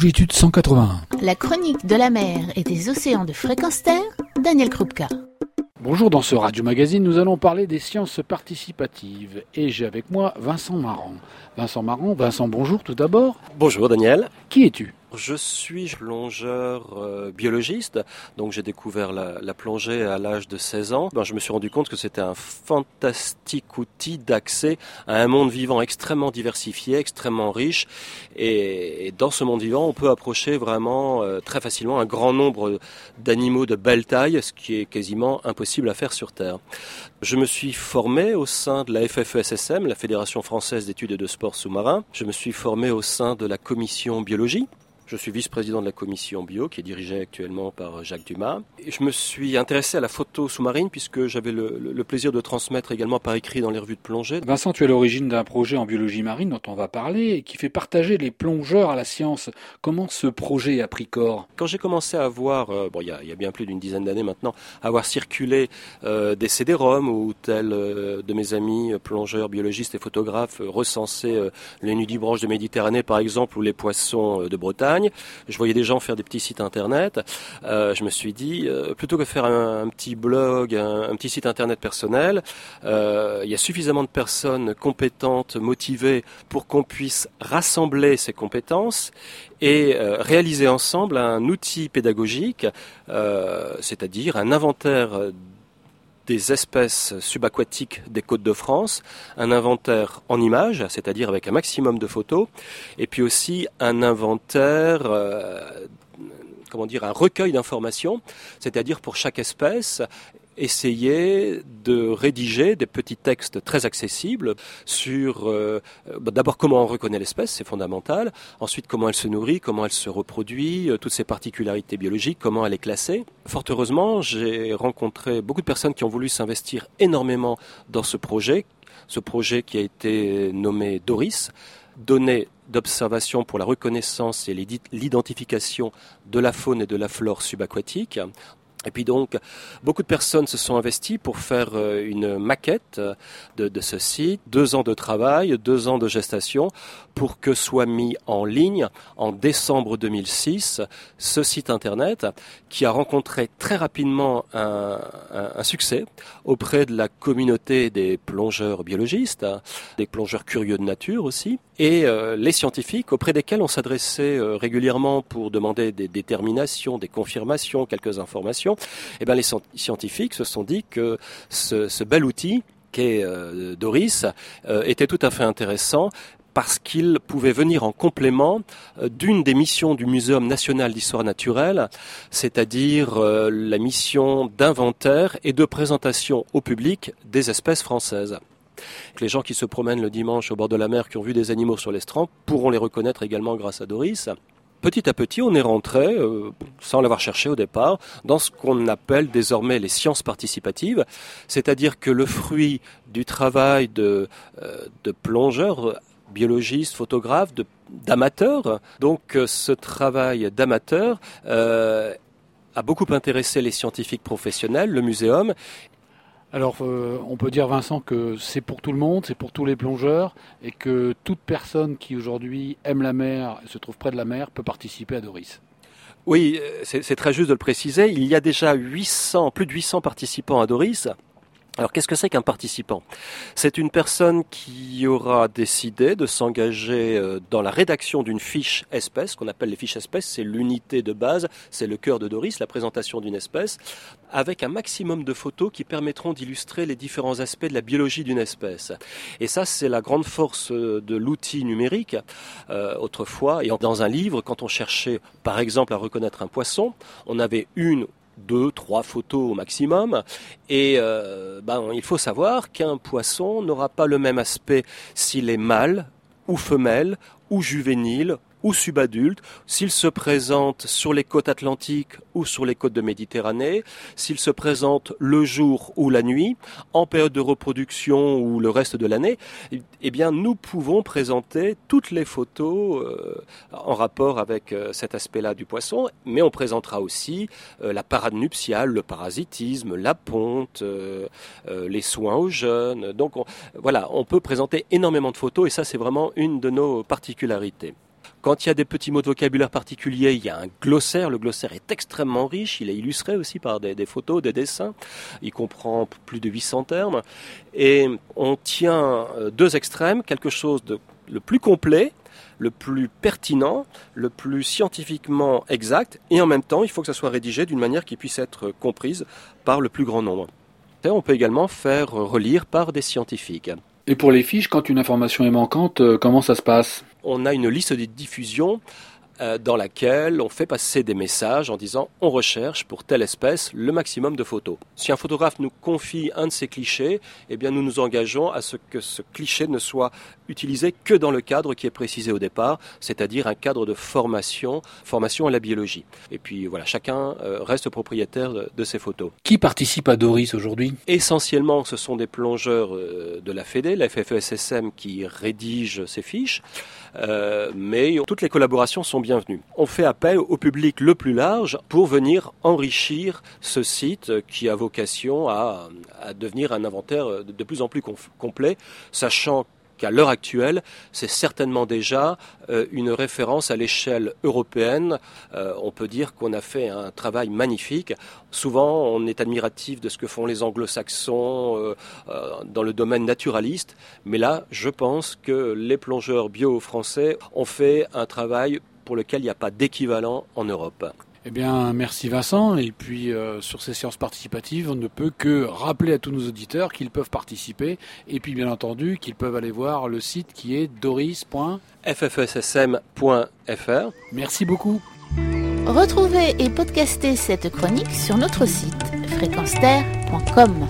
Longitude 181. La chronique de la mer et des océans de fréquence terre, Daniel Krupka. Bonjour, dans ce Radio Magazine, nous allons parler des sciences participatives. Et j'ai avec moi Vincent Marant. Vincent Marant, Vincent, bonjour tout d'abord. Bonjour Daniel. Qui es-tu? Je suis plongeur euh, biologiste, donc j'ai découvert la, plongée à l'âge de 16 ans. Ben, je me suis rendu compte que c'était un fantastique outil d'accès à un monde vivant extrêmement diversifié, extrêmement riche. Et, dans ce monde vivant, on peut approcher vraiment euh, très facilement un grand nombre d'animaux de belle taille, ce qui est quasiment impossible à faire sur Terre. Je me suis formé au sein de la FFESSM, la Fédération française d'études et de sport sous-marin. Je me suis formé au sein de la commission biologie je suis vice-président de la commission bio qui est dirigée actuellement par Jacques Dumas. Et je me suis intéressé à la photo sous-marine puisque j'avais le, plaisir de transmettre également par écrit dans les revues de plongée. Vincent, tu es à l'origine d'un projet en biologie marine dont on va parler et qui fait partager les plongeurs à la science. Comment ce projet a pris corps? Quand j'ai commencé à voir, euh, bon, il y, a, bien plus d'une dizaine d'années maintenant, à voir circuler euh, des CD-ROM où tel euh, de mes amis plongeurs, biologistes et photographes recensaient les nudibranches de Méditerranée par exemple ou les poissons de Bretagne, je voyais des gens faire des petits sites internet. Euh, je me suis dit, euh, plutôt que faire un, petit blog, un, petit site internet personnel, euh, il y a suffisamment de personnes compétentes, motivées pour qu'on puisse rassembler ces compétences et réaliser ensemble un outil pédagogique, c'est-à-dire un inventaire des espèces subaquatiques des côtes de France, un inventaire en images, c'est-à-dire avec un maximum de photos, et puis aussi un inventaire, euh, comment dire, un recueil d'informations, c'est-à-dire pour chaque espèce essayer de rédiger des petits textes très accessibles sur euh, bah, d'abord comment on reconnaît l'espèce, c'est fondamental, ensuite comment elle se nourrit, comment elle se reproduit, euh, toutes ses particularités biologiques, comment elle est classée. Fort heureusement, j'ai rencontré beaucoup de personnes qui ont voulu s'investir énormément dans ce projet, ce projet qui a été nommé Doris, données d'observation pour la reconnaissance et l'identification de la faune et de la flore subaquatique et puis donc, beaucoup de personnes se sont investies pour faire euh, une maquette de, de, ce site, deux ans de travail, deux ans de gestation, pour que soit mis en ligne en décembre 2006 ce site internet qui a rencontré très rapidement un, un, succès auprès de la communauté des plongeurs biologistes, des plongeurs curieux de nature aussi, et euh, les scientifiques auprès desquels on s'adressait euh, régulièrement pour demander des déterminations, des confirmations, quelques informations eh bien, les scientifiques se sont dit que ce, bel outil qu'est euh, Doris était tout à fait intéressant parce qu'il pouvait venir en complément d'une des missions du Muséum national d'histoire naturelle, c'est-à-dire la mission d'inventaire et de présentation au public des espèces françaises. Les gens qui se promènent le dimanche au bord de la mer, qui ont vu des animaux sur l'estran, pourront les reconnaître également grâce à Doris. Petit à petit, on est rentré, euh, sans l'avoir cherché au départ, dans ce qu'on appelle désormais les sciences participatives, c'est-à-dire que le fruit du travail de, euh, plongeurs, biologistes, photographes, d'amateurs, donc euh, ce travail d'amateurs a beaucoup intéressé les scientifiques professionnels, le muséum, alors, euh, on peut dire, Vincent, que c'est pour tout le monde, c'est pour tous les plongeurs, et que toute personne qui aujourd'hui aime la mer et se trouve près de la mer peut participer à Doris. Oui, euh, c'est très juste de le préciser. Il y a déjà 800, plus de 800 participants à Doris. Alors qu'est-ce que c'est qu'un participant? C'est une personne qui aura décidé de s'engager euh, dans la rédaction d'une fiche espèce, qu'on appelle les fiches espèces, c'est l'unité de base, c'est le cœur de Doris, la présentation d'une espèce, avec un maximum de photos qui permettront d'illustrer les différents aspects de la biologie d'une espèce. Et ça, c'est la grande force euh, de l'outil numérique. Euh, autrefois, dans un livre, quand on cherchait par exemple à reconnaître un poisson, on avait une deux, trois photos au maximum. Et euh, ben, il faut savoir qu'un poisson n'aura pas le même aspect s'il est mâle ou femelle ou juvénile ou subadulte, s'il se présente sur les côtes atlantiques ou sur les côtes de Méditerranée, s'il se présente le jour ou la nuit, en période de reproduction ou le reste de l'année, eh bien nous pouvons présenter toutes les photos euh, en rapport avec euh, cet aspect-là du poisson, mais on présentera aussi euh, la parade nuptiale, le parasitisme, la ponte, les soins aux jeunes. Donc voilà, on peut présenter énormément de photos et ça c'est vraiment une de nos particularités. Quand il y a des petits mots de vocabulaire particuliers, il y a un glossaire. Le glossaire est extrêmement riche. Il est illustré aussi par des, photos, des dessins. Il comprend plus de 800 termes. Et on tient euh, deux extrêmes, quelque chose de le plus complet, le plus pertinent, le plus scientifiquement exact, et en même temps, il faut que ça soit rédigé d'une manière qui puisse être comprise par le plus grand nombre. On peut également faire relire par des scientifiques. Et pour les fiches, quand une information est manquante, euh, comment ça se passe? On a une liste de diffusion euh, dans laquelle on fait passer des messages en disant on recherche pour telle espèce le maximum de photos. Si un photographe nous confie un de ces clichés, eh bien nous nous engageons à ce que ce cliché ne soit utilisé que dans le cadre qui est précisé au départ, c'est-à-dire un cadre de formation, formation à la biologie. Et puis voilà, chacun euh, reste propriétaire de, ses photos. Qui participe à Doris aujourd'hui? Essentiellement, ce sont des plongeurs euh, de la FED, la FFESSM, qui rédigent ces fiches, euh, mais toutes les collaborations sont On fait appel au public le plus large pour venir enrichir ce site qui a vocation à, devenir un inventaire de plus en plus complet, sachant qu'à l'heure actuelle, c'est certainement déjà euh, une référence à l'échelle européenne. Euh, on peut dire qu'on a fait un travail magnifique. Souvent, on est admiratif de ce que font les anglo-saxons euh, dans le domaine naturaliste, mais là, je pense que les plongeurs bio français ont fait un travail pour lequel il n'y a pas d'équivalent en Europe. Eh bien, merci Vincent. Et puis, euh, sur ces séances participatives, on ne peut que rappeler à tous nos auditeurs qu'ils peuvent participer. Et puis, bien entendu, qu'ils peuvent aller voir le site qui est doris. ffssm.fr Merci beaucoup. Retrouvez et podcastez cette chronique sur notre site fréquenceterre.com.